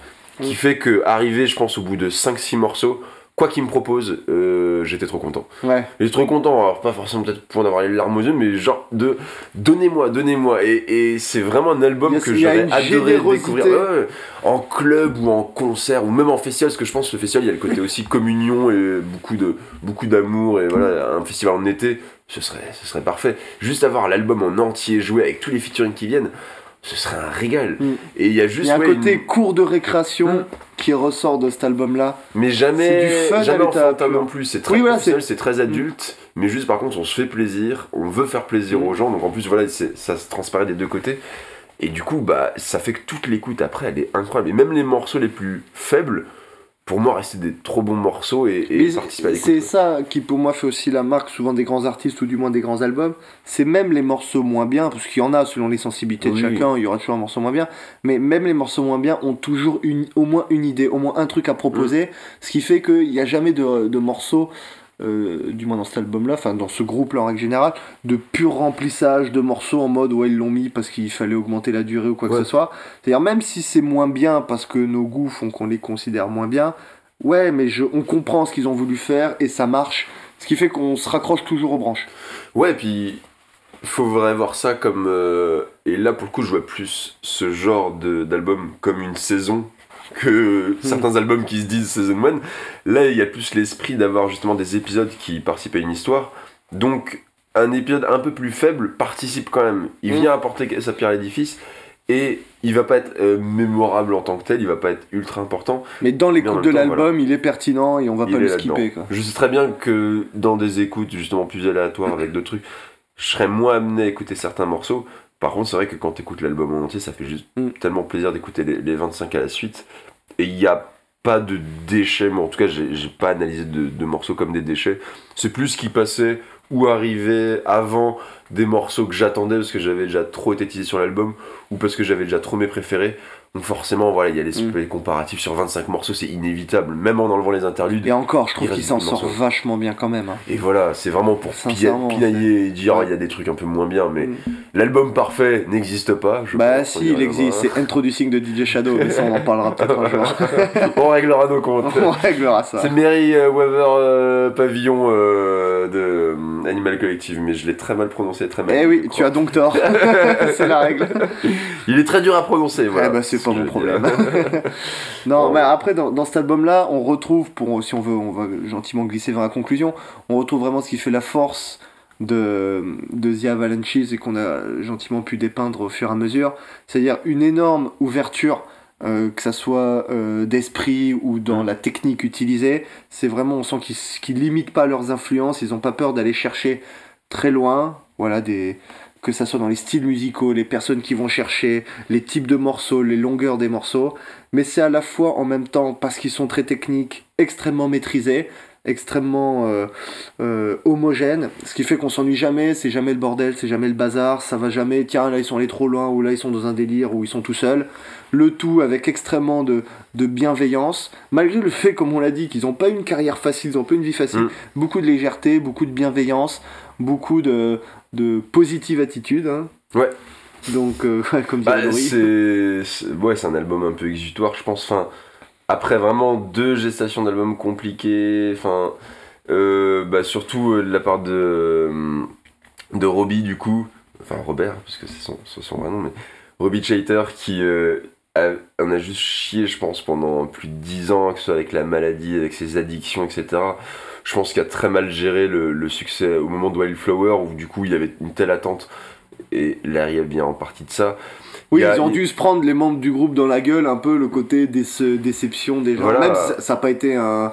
qui Mm. fait que, arrivé, je pense, au bout de 5-6 morceaux, quoi qu'il me propose, euh, j'étais trop content. ouais. J'étais trop content, alors pas forcément peut-être pour en avoir les larmes aux yeux, mais genre de donnez-moi, donnez-moi. Et, et c'est vraiment un album que une adoré découvrir en club ou en concert ou même en festival, parce que je pense que le festival il y a le côté aussi communion et beaucoup de beaucoup d'amour et voilà un festival en été, ce serait ce serait parfait. Juste avoir l'album en entier joué avec tous les featuring qui viennent, ce serait un régal. Mm. Et il y a Il juste y a un ouais, côté une- cours de récréation Mm. qui ressort de cet album-là. mais jamais, C'est du fun jamais enfantin non plus. C'est très Oui, voilà, professionnel, c'est très adulte. Mais juste par contre, on se fait plaisir, on veut faire plaisir Mm. aux gens. Donc en plus, voilà, ça se transparaît des deux côtés. Et du coup, bah, ça fait que toute l'écoute après, elle est incroyable. Et même les morceaux les plus faibles, pour moi, restaient des trop bons morceaux et, et. C'est ça qui pour moi fait aussi la marque souvent des grands artistes ou du moins des grands albums. C'est même les morceaux moins bien, parce qu'il y en a selon les sensibilités de chacun, il y aura toujours un morceau moins bien. Mais même les morceaux moins bien ont toujours une, au moins une idée, au moins un truc à proposer. Mm. Ce qui fait qu'il n'y a jamais de, de morceaux, euh, du moins dans cet album-là, enfin dans ce groupe-là en règle générale, de pur remplissage de morceaux en mode ouais ils l'ont mis parce qu'il fallait augmenter la durée ou quoi que ce soit. C'est-à-dire même si c'est moins bien parce que nos goûts font qu'on les considère moins bien, ouais mais je, on comprend ce qu'ils ont voulu faire et ça marche. Ce qui fait qu'on se raccroche toujours aux branches. Ouais, puis il faut vraiment voir ça comme. euh, et là, pour le coup, je vois plus ce genre d'album comme une saison que certains albums qui se disent Season 1. Là, il y a plus l'esprit d'avoir justement des épisodes qui participent à une histoire. Donc, un épisode un peu plus faible participe quand même. Il vient apporter sa pierre à l'édifice. Et il va pas être euh, mémorable en tant que tel, il va pas être ultra important. Mais dans l'écoute de l'album, il est pertinent et on va Il pas le skipper. Quoi. Je sais très bien que dans des écoutes justement plus aléatoires avec d'autres trucs, je serais moins amené à écouter certains morceaux. Par contre, c'est vrai que quand tu écoutes l'album en entier, ça fait juste Mm. tellement plaisir d'écouter les, les 25 à la suite. Et il n'y a pas de déchets, mais en tout cas, j'ai pas analysé de, de morceaux comme des déchets. C'est plus ce qui passait ou arrivait avant des morceaux que j'attendais parce que j'avais déjà trop été sur l'album ou parce que j'avais déjà trop mes préférés. Donc forcément, voilà, il y a les, Mm. les comparatifs sur 25 morceaux, c'est inévitable, même en enlevant les interludes. Et encore, je trouve Il qu'il s'en sort vachement bien quand même. hein. Et voilà, c'est vraiment pour pinailler et dire Ouais. il y a des trucs un peu moins bien, mais Mm. l'album parfait n'existe pas. Je Bah pense, si, il existe, c'est Introducing de DJ Shadow, mais ça on en parlera peut-être un jour. on réglera nos comptes. on réglera ça. C'est Mary euh, Weaver euh, Pavillon euh, de Animal Collective, mais je l'ai très mal prononcé, très mal. Eh oui, tu as donc tort. c'est la règle. Il est très dur à prononcer, voilà. Eh bah, c'est ce pas mon problème. non, mais après, dans, dans cet album-là, on retrouve, pour, si on veut, on va gentiment glisser vers la conclusion, on retrouve vraiment ce qui fait la force de, de The Avalanches et qu'on a gentiment pu dépeindre au fur et à mesure. C'est-à-dire une énorme ouverture, euh, que ça soit euh, d'esprit ou dans la technique utilisée. C'est vraiment, on sent qu'ils qu'ils limitent pas leurs influences, ils ont pas peur d'aller chercher très loin, voilà, des que ça soit dans les styles musicaux, les personnes qui vont chercher, les types de morceaux, les longueurs des morceaux, mais c'est à la fois en même temps, parce qu'ils sont très techniques, extrêmement maîtrisés, extrêmement euh, euh, homogènes, ce qui fait qu'on s'ennuie jamais, c'est jamais le bordel, c'est jamais le bazar, ça va jamais, tiens là ils sont allés trop loin, ou là ils sont dans un délire, ou ils sont tout seuls, le tout avec extrêmement de, de bienveillance, malgré le fait, comme on l'a dit, qu'ils n'ont pas une carrière facile, ils n'ont pas une vie facile, Mm. beaucoup de légèreté, beaucoup de bienveillance, beaucoup de, de positive attitude. hein. Ouais. Donc, euh, comme dit Bah, c'est ouais, c'est un album un peu exutoire, je pense. Enfin, après vraiment deux gestations d'albums compliquées, enfin, euh, bah, surtout euh, de la part de, de Robbie, du coup, enfin Robert, parce que c'est son, son vrai nom, mais Robbie Chater qui euh, a, en a juste chié, je pense, pendant plus de 10 ans, que ce soit avec la maladie, avec ses addictions, etc. Je pense qu'il a très mal géré le, le succès au moment de Wildflower, où du coup il y avait une telle attente, et Larry a bien en partie de ça. Oui, Il y a- ils ont il- dû se prendre les membres du groupe dans la gueule, un peu le côté des déception des gens. Voilà. Même ça n'a pas été un.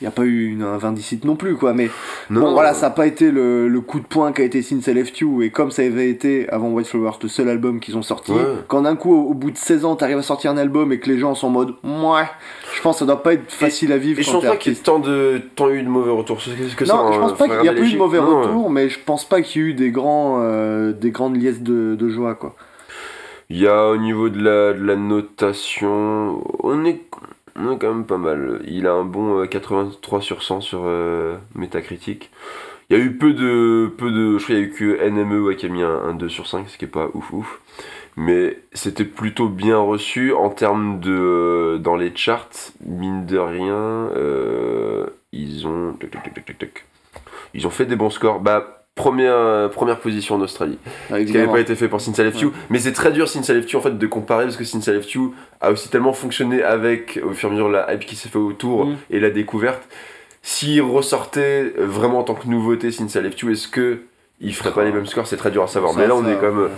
Il n'y a pas eu une, un vindicite non plus, quoi. Mais Non, bon, voilà, ça n'a pas été le, le coup de poing qu'a été Since I Left You. Et comme ça avait été avant White Flower, le seul album qu'ils ont sorti, Ouais. quand d'un coup, au, au bout de 16 ans, t'arrives à sortir un album et que les gens sont en mode Mouais, je pense que ça doit pas être facile à vivre Et je quand pense t'es pas qu'il y ait tant, de, tant eu de mauvais retours. Que ça, Non, je pense pas qu'il y a pas eu de mauvais Non, retours, mais je pense pas qu'il y ait eu des, grands, euh, des grandes liesses de, de joie, quoi. Il y a au niveau de la, de la notation, on est, on est quand même pas mal. Il a un bon euh, 83 sur 100 sur euh, Metacritic. Il y a eu peu de, peu de. Je crois qu'il y a eu que NME qui a mis un, un 2 sur 5, ce qui est pas ouf ouf. Mais c'était plutôt bien reçu en termes de. euh, dans les charts, mine de rien, euh, ils ont. Ils ont fait des bons scores. Bah, première, euh, première position en Australie. Ce qui n'avait pas été fait pour Since I Left You. Mais c'est très dur Since I Left You en fait de comparer parce que Since I Left You a aussi tellement fonctionné avec au fur et à mesure la hype qui s'est fait autour Mm. et la découverte. S'il ressortait vraiment en tant que nouveauté Since I Left You, est-ce que il ferait pas Ah. les mêmes scores? C'est très dur à savoir. Ça, Mais là on ça, est quand même ouais.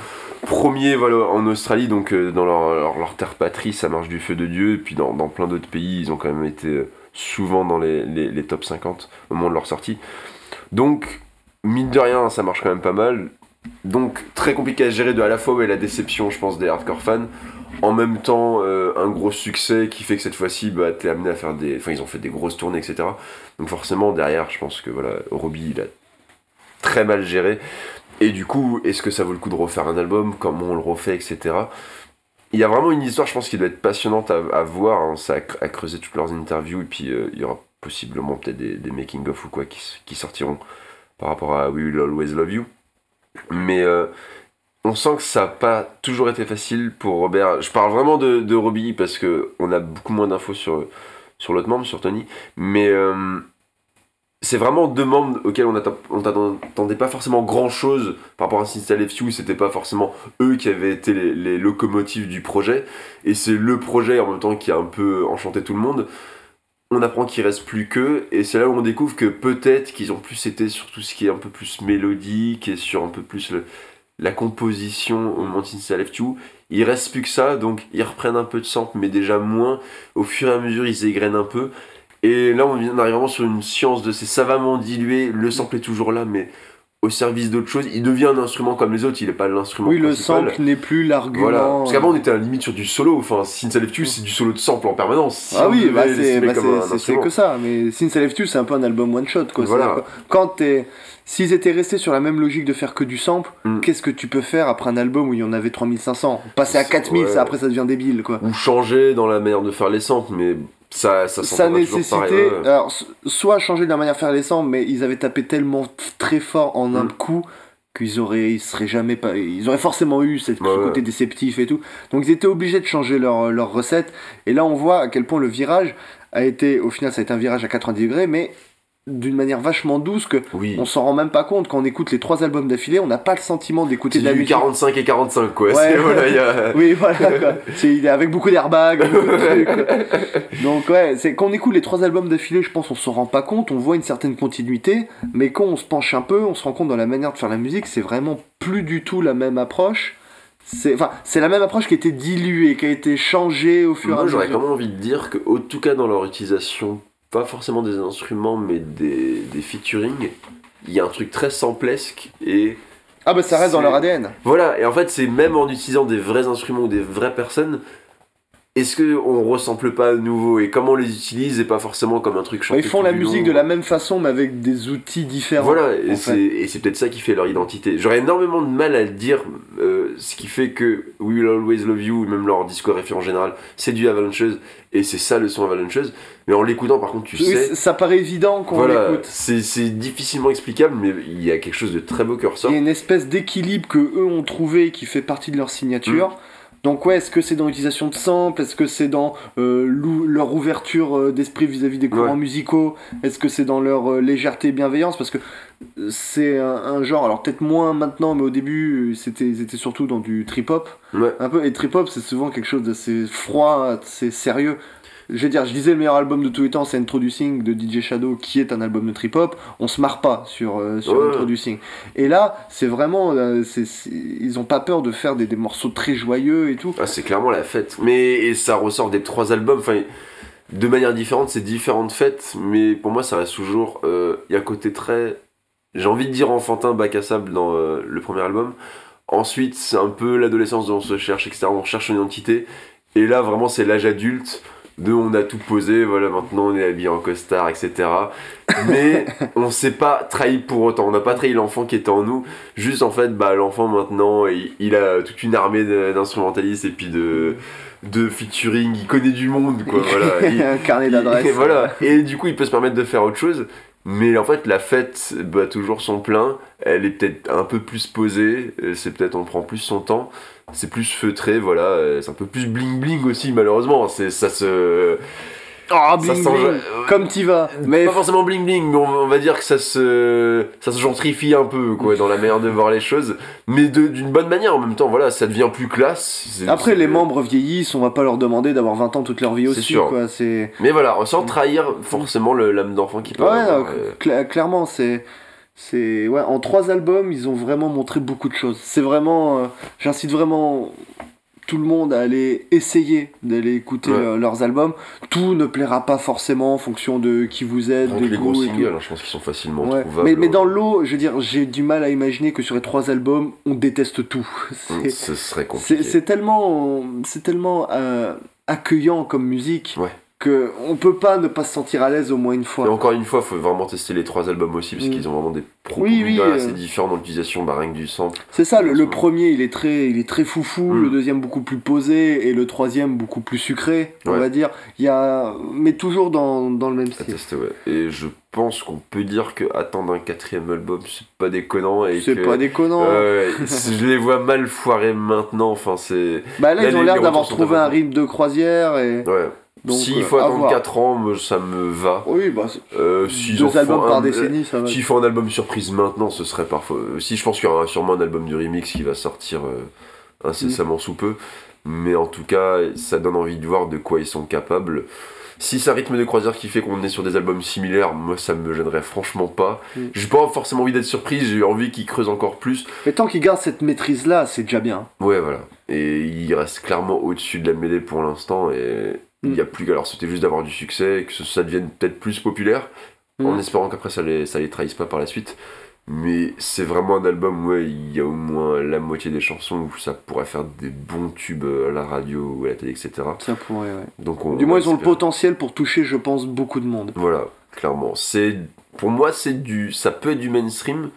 premier voilà, en Australie, donc euh, dans leur, leur, leur terre patrie, ça marche du feu de Dieu. Et puis dans, dans plein d'autres pays, ils ont quand même été euh, souvent dans les, les, les top 50 au moment de leur sortie. Donc, mine de rien, ça marche quand même pas mal. Donc, très compliqué à gérer de à la fois ouais, la déception, je pense, des hardcore fans. En même temps, euh, un gros succès qui fait que cette fois-ci, bah, t'es amené à faire des. Enfin, ils ont fait des grosses tournées, etc. Donc, forcément, derrière, je pense que voilà, Robbie, il a très mal géré. Et du coup, est-ce que ça vaut le coup de refaire un album? Comment on le refait, etc. Il y a vraiment une histoire, je pense, qui doit être passionnante à, voir. hein. Ça a, cre- à creuser toutes leurs interviews. Et puis, euh, il y aura possiblement peut-être des, making-of ou quoi qui sortiront par rapport à We Will Always Love You. Mais euh, on sent que ça n'a pas toujours été facile pour Robert. Je parle vraiment de, de Robbie parce que on a beaucoup moins d'infos sur, sur l'autre membre, sur Tony. Mais euh, c'est vraiment deux membres auxquels on n'attendait pas forcément grand chose par rapport à Since I You. C'était pas forcément eux qui avaient été les locomotives du projet. Et c'est le projet en même temps qui a un peu enchanté tout le monde. On apprend qu'il reste plus qu'eux, et c'est là où on découvre que peut-être qu'ils ont plus été sur tout ce qui est un peu plus mélodique et sur un peu plus la composition au moment Since I Left You. Il reste plus que ça, donc ils reprennent un peu de sample, mais déjà moins. Au fur et à mesure, ils égrènent un peu. Et là, on vient- on arrive vraiment sur une science de c'est savamment dilué, le sample est toujours là, mais au service d'autre chose. Il devient un instrument comme les autres, il n'est pas l'instrument Oui, le sample n'est plus l'argument. Voilà. Parce qu'avant, on était à la limite sur du solo. Enfin, Since I Left You, c'est du solo de sample en permanence. Si Ah oui, bah c'est bah que ça. Mais Since I Left You, c'est un peu un album one shot. Quoi. Voilà. Quand t'es. S'ils étaient restés sur la même logique de faire que du sample, Mm. qu'est-ce que tu peux faire après un album où il y en avait 3500 Passer à 4000, Ouais. ça, après ça devient débile. quoi. Ou changer dans la manière de faire les samples, mais ça, ça, ça nécessitait pareil, ouais. alors soit changer de la manière de faire les samples mais ils avaient tapé tellement très fort en un Mm. coup qu'ils auraient ils seraient jamais pas ils auraient forcément eu cette, ce ouais. côté déceptif et tout donc ils étaient obligés de changer leur, leur recette et là on voit à quel point le virage a été au final ça a été un virage à 90 degrés mais d'une manière vachement douce que Oui. on s'en rend même pas compte quand on écoute les trois albums d'affilée on n'a pas le sentiment d'écouter de la musique 45 et 45, quoi. Ouais. C'est- voilà, il y a- oui, voilà, quoi. C'est, il est avec beaucoup d'airbags. Donc, ouais, c'est quand on écoute les trois albums d'affilée, je pense, on s'en rend pas compte, on voit une certaine continuité, mais quand on se penche un peu, on se rend compte dans la manière de faire la musique, c'est vraiment plus du tout la même approche. C'est, enfin, c'est la même approche qui a été diluée, qui a été changée au fur et à Moi, j'aurais quand mesure. même envie de dire que, en tout cas, dans leur utilisation, pas forcément des instruments, mais des, des featuring, il y a un truc très samplesque et Ah bah ça reste dans leur ADN. Voilà, et en fait, c'est même en utilisant des vrais instruments ou des vraies personnes, est-ce qu'on ressemble pas à nouveau et comment on les utilise et pas forcément comme un truc chanté Ils font tout la du musique long. de la même façon mais avec des outils différents. Voilà, et c'est, et peut-être ça qui fait leur identité. J'aurais énormément de mal à le dire, euh, ce qui fait que We Will Always Love You, même leur discographie en général, c'est du Avalancheuse, et c'est ça le son Avalancheuse. Mais en l'écoutant, par contre, tu Oui, sais. ça paraît évident qu'on Voilà, l'écoute. c'est, c'est difficilement explicable, mais il y a quelque chose de très beau qui ressort. Il y a une espèce d'équilibre que eux ont trouvé qui fait partie de leur signature. Mm. Donc ouais, est-ce que c'est dans l'utilisation de samples? Est-ce que c'est dans euh, leur ouverture euh, d'esprit vis-à-vis des courants Ouais. musicaux? Est-ce que c'est dans leur euh, légèreté et bienveillance? Parce que c'est un, un genre, alors peut-être moins maintenant, mais au début, c'était ils étaient surtout dans du trip-hop. Ouais. Un peu, et trip-hop, c'est souvent quelque chose d'assez froid, assez sérieux. Je veux dire, je disais le meilleur album de tous les temps, c'est Introducing de DJ Shadow, qui est un album de trip-hop. On se marre pas sur, euh, sur Ouais. Introducing. Et là, c'est vraiment. euh, ils ont pas peur de faire des, des morceaux très joyeux et tout. Ah, c'est clairement la fête. Mais et ça ressort des trois albums. Enfin, de manière différente, c'est différentes fêtes. Mais pour moi, ça reste toujours. euh, Il y a un côté très. J'ai envie de dire enfantin, bac à sable dans euh, le premier album. Ensuite, c'est un peu l'adolescence dont on se cherche, etc. On cherche son identité. Et là, vraiment, c'est l'âge adulte. De on a tout posé, voilà, maintenant on est habillé en costard, etc. Mais on s'est pas trahi pour autant. On n'a pas trahi l'enfant qui était en nous. Juste en fait, bah, l'enfant maintenant, il, il a toute une armée d'instrumentalistes et puis de, de featuring. Il connaît du monde, quoi. Voilà. Il- un carnet d'adresses. voilà. Et du coup, il peut se permettre de faire autre chose. Mais en fait, la fête bat toujours son plein. Elle est peut-être un peu plus posée. euh, C'est peut-être on prend plus son temps. C'est plus feutré, voilà. euh, C'est un peu plus bling bling aussi, malheureusement. C'est ça se. Oh, ça bling, bling, sent- comme t'y vas. Mais Pas forcément bling bling, mais on, va dire que ça se. Ça se gentrifie un peu, quoi, dans la manière de voir les choses. Mais d'une bonne manière en même temps, voilà. Ça devient plus classe. Après, les membres vieillissent, on va pas leur demander d'avoir 20 ans toute leur vie C'est aussi. sûr. Quoi. C'est... Mais voilà, sans trahir forcément le- l'âme d'enfant qui peut Ouais, avoir, euh, cla- clairement, c'est. C'est ouais, en trois albums, ils ont vraiment montré beaucoup de choses. C'est vraiment, euh, j'incite vraiment tout le monde à aller essayer d'aller écouter Ouais. euh, leurs albums. Tout ne plaira pas forcément en fonction de qui vous êtes, Donc des les gros singles, je pense qu'ils sont facilement Ouais. trouvables. Mais, mais dans l'eau, je veux dire, j'ai du mal à imaginer que sur les trois albums, on déteste tout. C'est- Ce serait compliqué. c'est tellement, c'est tellement euh, accueillant comme musique Ouais. Que on peut pas ne pas se sentir à l'aise au moins une Et fois. encore une fois, faut vraiment tester les trois albums aussi, parce Mm. qu'ils ont vraiment des propos Oui, oui, euh. assez différents dans l'utilisation bah, rien que du sample. C'est ça, le, premier il est très, il est très foufou, Mm. le deuxième beaucoup plus posé et le troisième beaucoup plus sucré, on va dire. Il y a, mais toujours dans, dans le même style. tester, ouais. Et je pense qu'on peut dire que attendre un quatrième album, c'est pas déconnant. et C'est pas déconnant. Je les vois mal foirer maintenant. Enfin, c'est. bah là, là, ils ont l'air d'avoir trouvé un rythme de croisière et Ouais. S'il euh, faut attendre voir. 4 ans, ça me va. Oui, bah, Euh, en deux albums par un- décennie, ça va. S'ils font un album surprise maintenant, ce serait parfois. Si je pense qu'il y aura sûrement un album de remix qui va sortir euh, incessamment Mm. sous peu, mais en tout cas, ça donne envie de voir de quoi ils sont capables. Si c'est un rythme de croisière qui fait qu'on est sur des albums similaires, moi ça me gênerait franchement pas. Mm. J'ai pas forcément envie d'être surprise, j'ai envie qu'ils creusent encore plus. Mais tant qu'ils gardent cette maîtrise là, c'est déjà bien. Ouais, voilà. Et il reste clairement au-dessus de la mêlée pour l'instant, et il Mm. n'y a plus qu'à leur c'était juste d'avoir du succès, que ça devienne peut-être plus populaire en Mm. espérant qu'après ça les, ça les trahisse pas par la suite. Mais c'est vraiment un album où ouais, il y a au moins la moitié des chansons où ça pourrait faire des bons tubes à la radio ou à la télé, etc. Ça pourrait, ouais. Donc on, Du moins, on ils ont le potentiel pour toucher, je pense, beaucoup de monde. Voilà, clairement. C'est pour moi c'est du ça peut être du mainstream,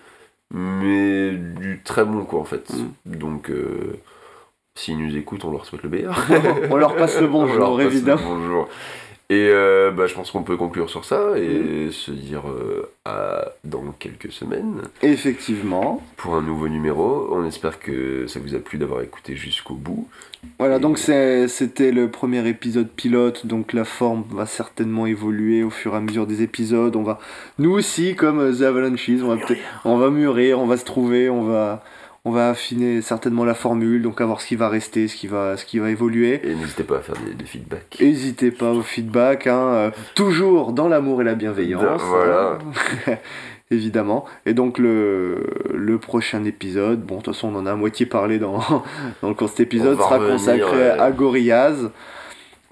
mais du très bon quoi en fait. Mm. Donc euh, s'ils nous écoutent, on leur souhaite le meilleur. On leur passe le bonjour, passe le évidemment. bonjour. Et euh, bah, je pense qu'on peut conclure sur ça Mm. et se dire euh, à dans quelques semaines. Effectivement. pour un nouveau numéro. On espère que ça vous a plu d'avoir écouté jusqu'au bout. Voilà, donc c'était le premier épisode pilote, donc la forme va certainement évoluer au fur et à mesure des épisodes. On va, nous aussi, comme euh, The Avalanches, on va on va mûrir, on va se trouver, on va, on va affiner certainement la formule, donc à voir ce qui va rester, ce qui va, ce qui va évoluer. Et n'hésitez pas à faire des, des feedbacks. N'hésitez pas au feedback, hein, euh, toujours dans l'amour et la bienveillance. Voilà. hein. Évidemment. Et donc le, le prochain épisode, bon de toute façon on en a à moitié parlé dans, dans le cours de cet épisode, sera revenir, consacré à Gorillaz.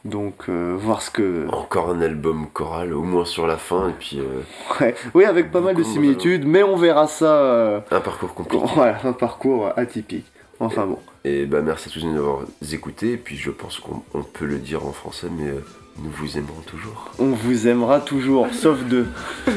Donc, euh, voir ce que. Encore un album choral, au moins sur la fin, et puis euh, Ouais. Oui, avec pas mal de similitudes, mais on verra ça. euh, un parcours compliqué. Voilà, un parcours atypique. Enfin bon. Et bah merci à tous de nous avoir écoutés, et puis je pense qu'on on peut le dire en français, mais euh, nous vous aimerons toujours. On vous aimera toujours, sauf deux.